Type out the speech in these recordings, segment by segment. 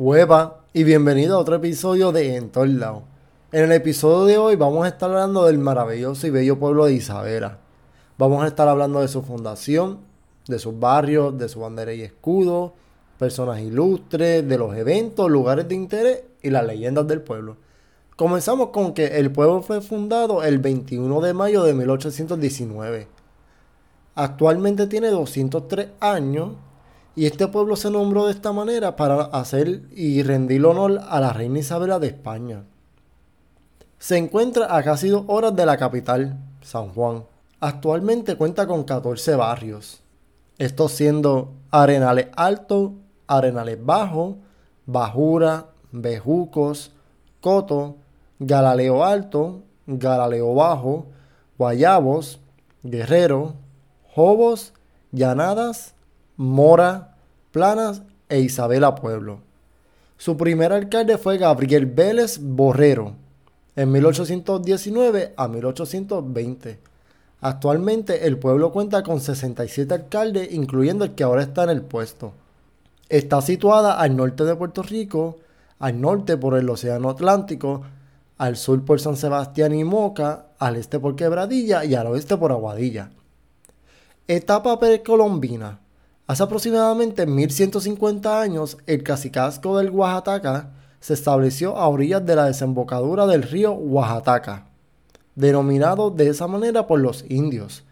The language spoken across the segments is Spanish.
Hueva y bienvenido a otro episodio de En todos lados. En el episodio de hoy vamos a estar hablando del maravilloso y bello pueblo de Isabela. Vamos a estar hablando de su fundación, de sus barrios, de su bandera y escudo, personas ilustres, de los eventos, lugares de interés y las leyendas del pueblo. Comenzamos con que el pueblo fue fundado el 21 de mayo de 1819. Actualmente tiene 203 años y este pueblo se nombró de esta manera para hacer y rendir honor a la reina Isabela de España. Se encuentra a casi dos horas de la capital, San Juan. Actualmente cuenta con 14 barrios, estos siendo Arenales Alto, Arenales Bajo, Bajura, Bejucos, Coto, Galaleo Alto, Galaleo Bajo, Guayabos, Guerrero, Jobos, Llanadas, Mora, Planas e Isabela Pueblo. Su primer alcalde fue Gabriel Vélez Borrero, en 1819 a 1820. Actualmente el pueblo cuenta con 67 alcaldes, incluyendo el que ahora está en el puesto. Está situada al norte de Puerto Rico, al norte por el Océano Atlántico, al sur por San Sebastián y Moca, al este por Quebradilla y al oeste por Aguadilla. Etapa precolombina. Hace aproximadamente 1150 años, el cacicazgo del Oaxaca se estableció a orillas de la desembocadura del río Oaxaca, denominado de esa manera por los indios.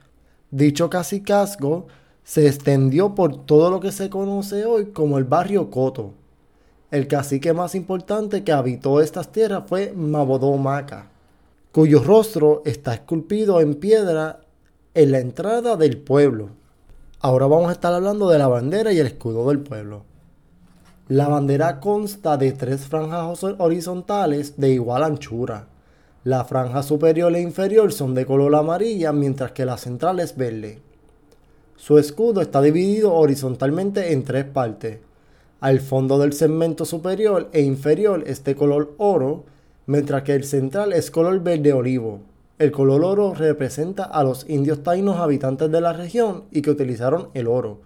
Dicho cacicazgo se extendió por todo lo que se conoce hoy como el barrio Coto. El cacique más importante que habitó estas tierras fue Mabodó Maca, cuyo rostro está esculpido en piedra en la entrada del pueblo. Ahora vamos a estar hablando de la bandera y el escudo del pueblo. La bandera consta de tres franjas horizontales de igual anchura. La franja superior e inferior son de color amarilla, mientras que la central es verde. Su escudo está dividido horizontalmente en tres partes. Al fondo del segmento superior e inferior es de color oro, mientras que el central es color verde olivo. El color oro representa a los indios taínos habitantes de la región y que utilizaron el oro.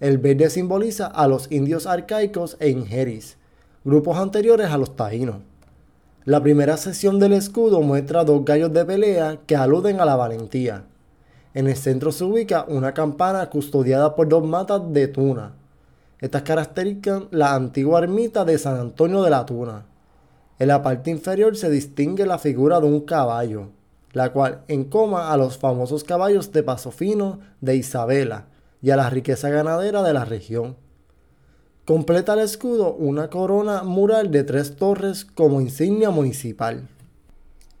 El verde simboliza a los indios arcaicos e ingeris, grupos anteriores a los taínos. La primera sección del escudo muestra dos gallos de pelea que aluden a la valentía. En el centro se ubica una campana custodiada por dos matas de tuna. Estas caracterizan la antigua ermita de San Antonio de la Tuna. En la parte inferior se distingue la figura de un caballo, la cual encoma a los famosos caballos de Paso Fino de Isabela y a la riqueza ganadera de la región. Completa el escudo una corona mural de tres torres como insignia municipal.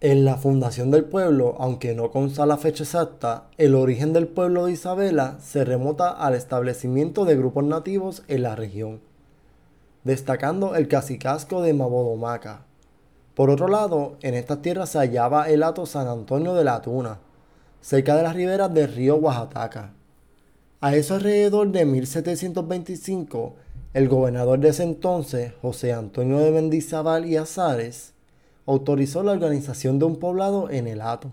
En la fundación del pueblo, aunque no consta la fecha exacta, el origen del pueblo de Isabela se remota al establecimiento de grupos nativos en la región, destacando el cacicazgo de Mabodomaca, por otro lado, en estas tierras se hallaba el hato San Antonio de la Tuna, cerca de las riberas del río Oaxaca. A eso alrededor de 1725, el gobernador de ese entonces, José Antonio de Mendizábal y Azares, autorizó la organización de un poblado en el hato.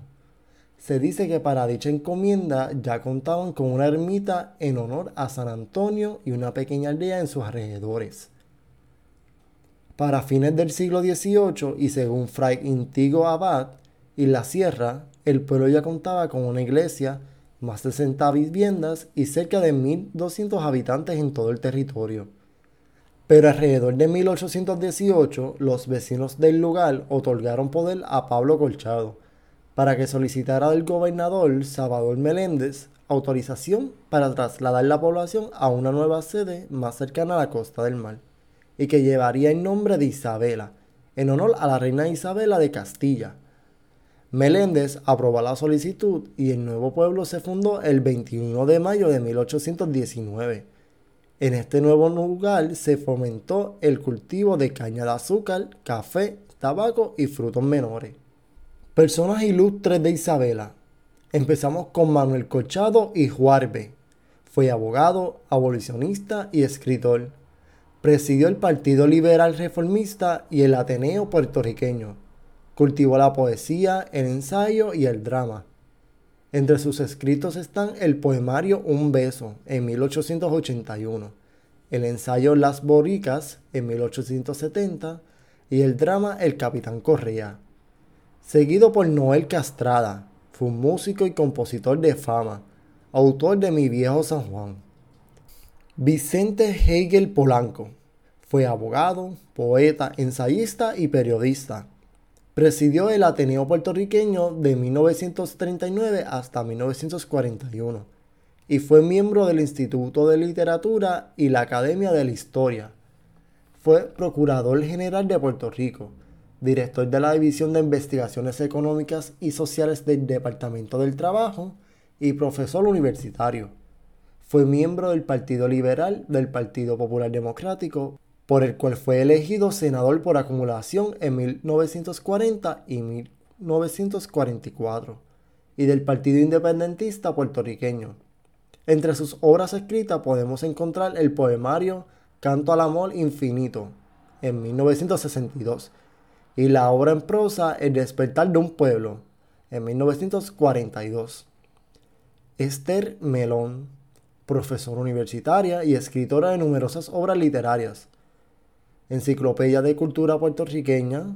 Se dice que para dicha encomienda ya contaban con una ermita en honor a San Antonio y una pequeña aldea en sus alrededores. Para fines del siglo XVIII y según Fray Intigo Abad y la Sierra, el pueblo ya contaba con una iglesia, más de 60 viviendas y cerca de 1.200 habitantes en todo el territorio. Pero alrededor de 1818, los vecinos del lugar otorgaron poder a Pablo Colchado para que solicitara del gobernador Salvador Meléndez autorización para trasladar la población a una nueva sede más cercana a la costa del mar y que llevaría el nombre de Isabela, en honor a la reina Isabela de Castilla. Meléndez aprobó la solicitud y el nuevo pueblo se fundó el 21 de mayo de 1819. En este nuevo lugar se fomentó el cultivo de caña de azúcar, café, tabaco y frutos menores. Personas ilustres de Isabela. Empezamos con Manuel Colchado y Juarbe. Fue abogado, abolicionista y escritor Presidió el Partido Liberal Reformista y el Ateneo puertorriqueño. Cultivó la poesía, el ensayo y el drama. Entre sus escritos están el poemario Un beso, en 1881, el ensayo Las Boricas en 1870 y el drama El Capitán Correa. Seguido por Noel Castrada, fue un músico y compositor de fama, autor de Mi Viejo San Juan. Vicente Hegel Polanco fue abogado, poeta, ensayista y periodista. Presidió el Ateneo puertorriqueño de 1939 hasta 1941 y fue miembro del Instituto de Literatura y la Academia de la Historia. Fue Procurador General de Puerto Rico, director de la División de Investigaciones Económicas y Sociales del Departamento del Trabajo y profesor universitario. Fue miembro del Partido Liberal del Partido Popular Democrático por el cual fue elegido senador por acumulación en 1940 y 1944, y del Partido Independentista puertorriqueño. Entre sus obras escritas podemos encontrar el poemario Canto al Amor Infinito, en 1962, y la obra en prosa El despertar de un pueblo, en 1942. Esther Melón, profesora universitaria y escritora de numerosas obras literarias, Enciclopedia de Cultura Puertorriqueña,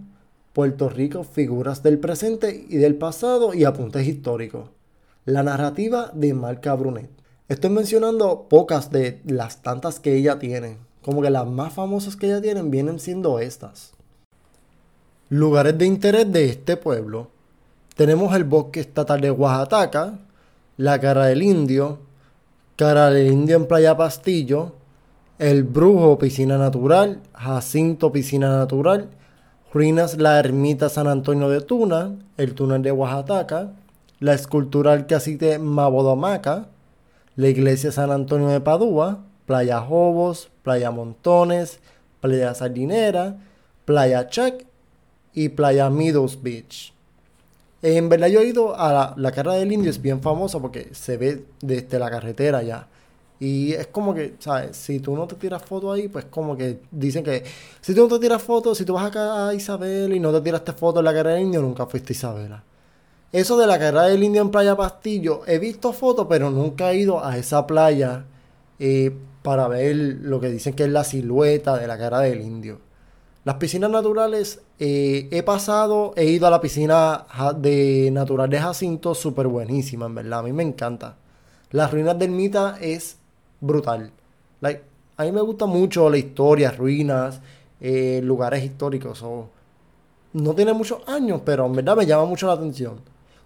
Puerto Rico, Figuras del Presente y del Pasado y Apuntes Históricos. La narrativa de Marca Brunet. Estoy mencionando pocas de las tantas que ella tiene. Como que las más famosas que ella tiene vienen siendo estas. Lugares de interés de este pueblo. Tenemos el bosque estatal de Oaxaca, la cara del indio, cara indio en Playa Pastillo, el Brujo, piscina natural. Jacinto, piscina natural. Ruinas, la ermita San Antonio de Tuna. El túnel de Oaxaca. La escultura cacique Mabodomaca. La iglesia San Antonio de Padua. Playa Jobos, Playa Montones, Playa Sardinera, Playa Check y Playa Meadows Beach. En verdad yo he ido a la, la Carra del Indio, es bien famosa porque se ve desde la carretera ya. Y es como que, ¿sabes? Si tú no te tiras foto ahí, pues como que dicen que si tú no te tiras fotos, si tú vas acá a Isabel y no te tiraste foto en la carrera del indio, nunca fuiste a Isabela. Eso de la carrera del indio en Playa Pastillo, he visto fotos, pero nunca he ido a esa playa eh, para ver lo que dicen que es la silueta de la cara del indio. Las piscinas naturales, eh, he pasado, he ido a la piscina de natural de Jacinto, súper buenísima, en verdad, a mí me encanta. Las ruinas del Mita es brutal. Like, a mí me gusta mucho la historia, ruinas, eh, lugares históricos. no tiene muchos años, pero en verdad me llama mucho la atención.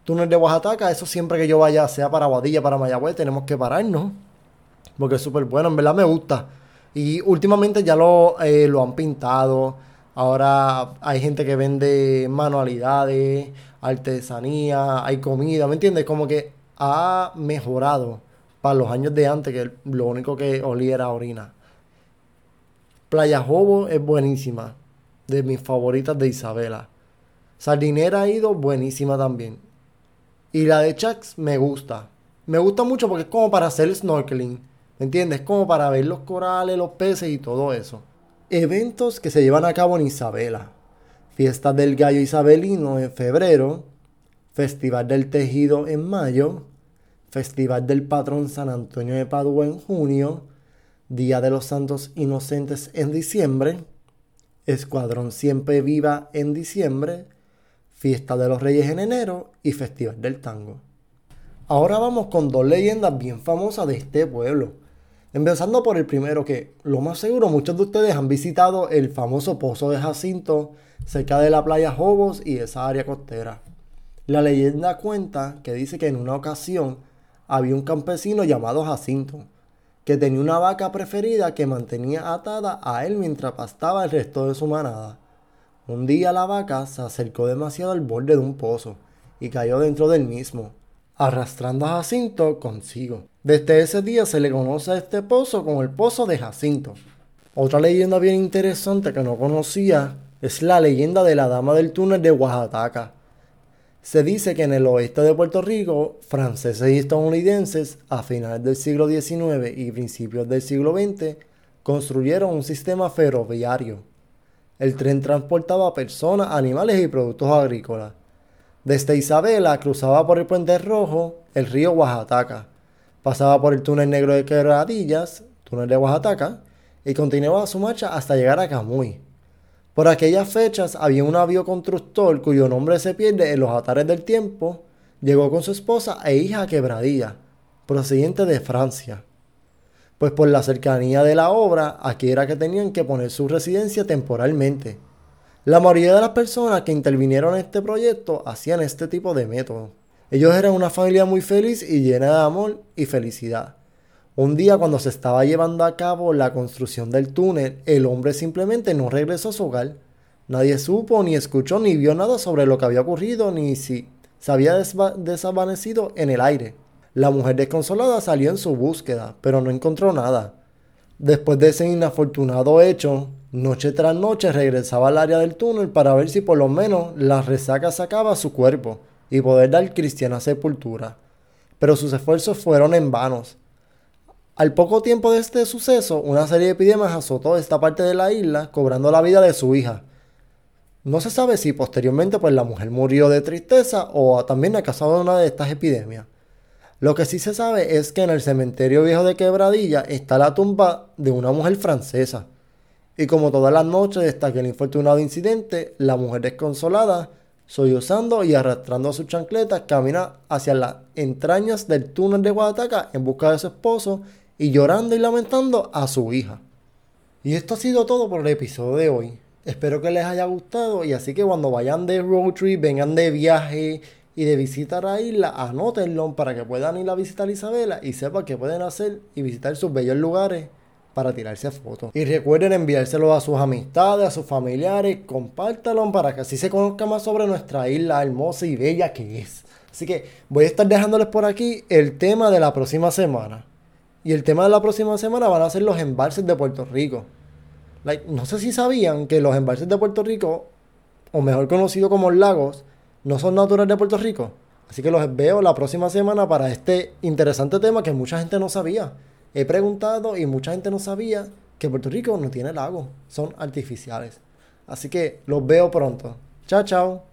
Túnel de Oaxaca, eso siempre que yo vaya, sea para Guadilla, para Mayagüez, tenemos que pararnos. Porque es súper bueno, en verdad me gusta. Y últimamente ya lo, eh, lo han pintado. Ahora hay gente que vende manualidades, artesanía, hay comida, ¿me entiendes? Como que ha mejorado para los años de antes, que lo único que olía era orina. Playa Jobo es buenísima, de mis favoritas de Isabela. Sardinera ha ido buenísima también. Y la de Chax me gusta. Me gusta mucho porque es como para hacer snorkeling. ¿Me entiendes? Como para ver los corales, los peces y todo eso. Eventos que se llevan a cabo en Isabela. Fiesta del Gallo Isabelino en febrero. Festival del Tejido en mayo. Festival del Patrón San Antonio de Padua en junio, Día de los Santos Inocentes en diciembre, Escuadrón Siempre Viva en diciembre, Fiesta de los Reyes en enero y Festival del Tango. Ahora vamos con dos leyendas bien famosas de este pueblo. Empezando por el primero que, lo más seguro, muchos de ustedes han visitado el famoso Pozo de Jacinto cerca de la playa Jobos y esa área costera. La leyenda cuenta que dice que en una ocasión había un campesino llamado Jacinto, que tenía una vaca preferida que mantenía atada a él mientras pastaba el resto de su manada. Un día la vaca se acercó demasiado al borde de un pozo y cayó dentro del mismo, arrastrando a Jacinto consigo. Desde ese día se le conoce a este pozo como el pozo de Jacinto. Otra leyenda bien interesante que no conocía es la leyenda de la dama del túnel de Oaxaca se dice que en el oeste de Puerto Rico, franceses y estadounidenses a finales del siglo XIX y principios del siglo XX construyeron un sistema ferroviario. El tren transportaba personas, animales y productos agrícolas. Desde Isabela cruzaba por el Puente Rojo el río Oaxaca, pasaba por el túnel negro de Quebradillas, túnel de Oaxaca, y continuaba su marcha hasta llegar a Camuy. Por aquellas fechas había un avioconstructor cuyo nombre se pierde en los atares del tiempo, llegó con su esposa e hija a Quebradilla, procedente de Francia. Pues por la cercanía de la obra, aquí era que tenían que poner su residencia temporalmente. La mayoría de las personas que intervinieron en este proyecto hacían este tipo de método. Ellos eran una familia muy feliz y llena de amor y felicidad. Un día cuando se estaba llevando a cabo la construcción del túnel, el hombre simplemente no regresó a su hogar. Nadie supo, ni escuchó, ni vio nada sobre lo que había ocurrido, ni si se había desvanecido en el aire. La mujer desconsolada salió en su búsqueda, pero no encontró nada. Después de ese inafortunado hecho, noche tras noche regresaba al área del túnel para ver si por lo menos la resaca sacaba su cuerpo y poder dar cristiana sepultura. Pero sus esfuerzos fueron en vanos. Al poco tiempo de este suceso, una serie de epidemias azotó esta parte de la isla, cobrando la vida de su hija. No se sabe si posteriormente pues, la mujer murió de tristeza o también ha causado una de estas epidemias. Lo que sí se sabe es que en el cementerio viejo de Quebradilla está la tumba de una mujer francesa. Y como todas las noches hasta aquel infortunado incidente, la mujer desconsolada, sollozando y arrastrando sus chancletas, camina hacia las entrañas del túnel de Guadataca en busca de su esposo y llorando y lamentando a su hija. Y esto ha sido todo por el episodio de hoy. Espero que les haya gustado y así que cuando vayan de road trip, vengan de viaje y de visitar a isla, anótenlo para que puedan ir a visitar Isabela y sepan qué pueden hacer y visitar sus bellos lugares para tirarse fotos. Y recuerden enviárselo a sus amistades, a sus familiares, compártalo para que así se conozca más sobre nuestra isla hermosa y bella que es. Así que voy a estar dejándoles por aquí el tema de la próxima semana. Y el tema de la próxima semana van a ser los embalses de Puerto Rico. no sé si sabían que los embalses de Puerto Rico, o mejor conocido como lagos, no son naturales de Puerto Rico. Así que los veo la próxima semana para este interesante tema que mucha gente no sabía. He preguntado y mucha gente no sabía que Puerto Rico no tiene lagos, son artificiales. Así que los veo pronto. Chao, chao.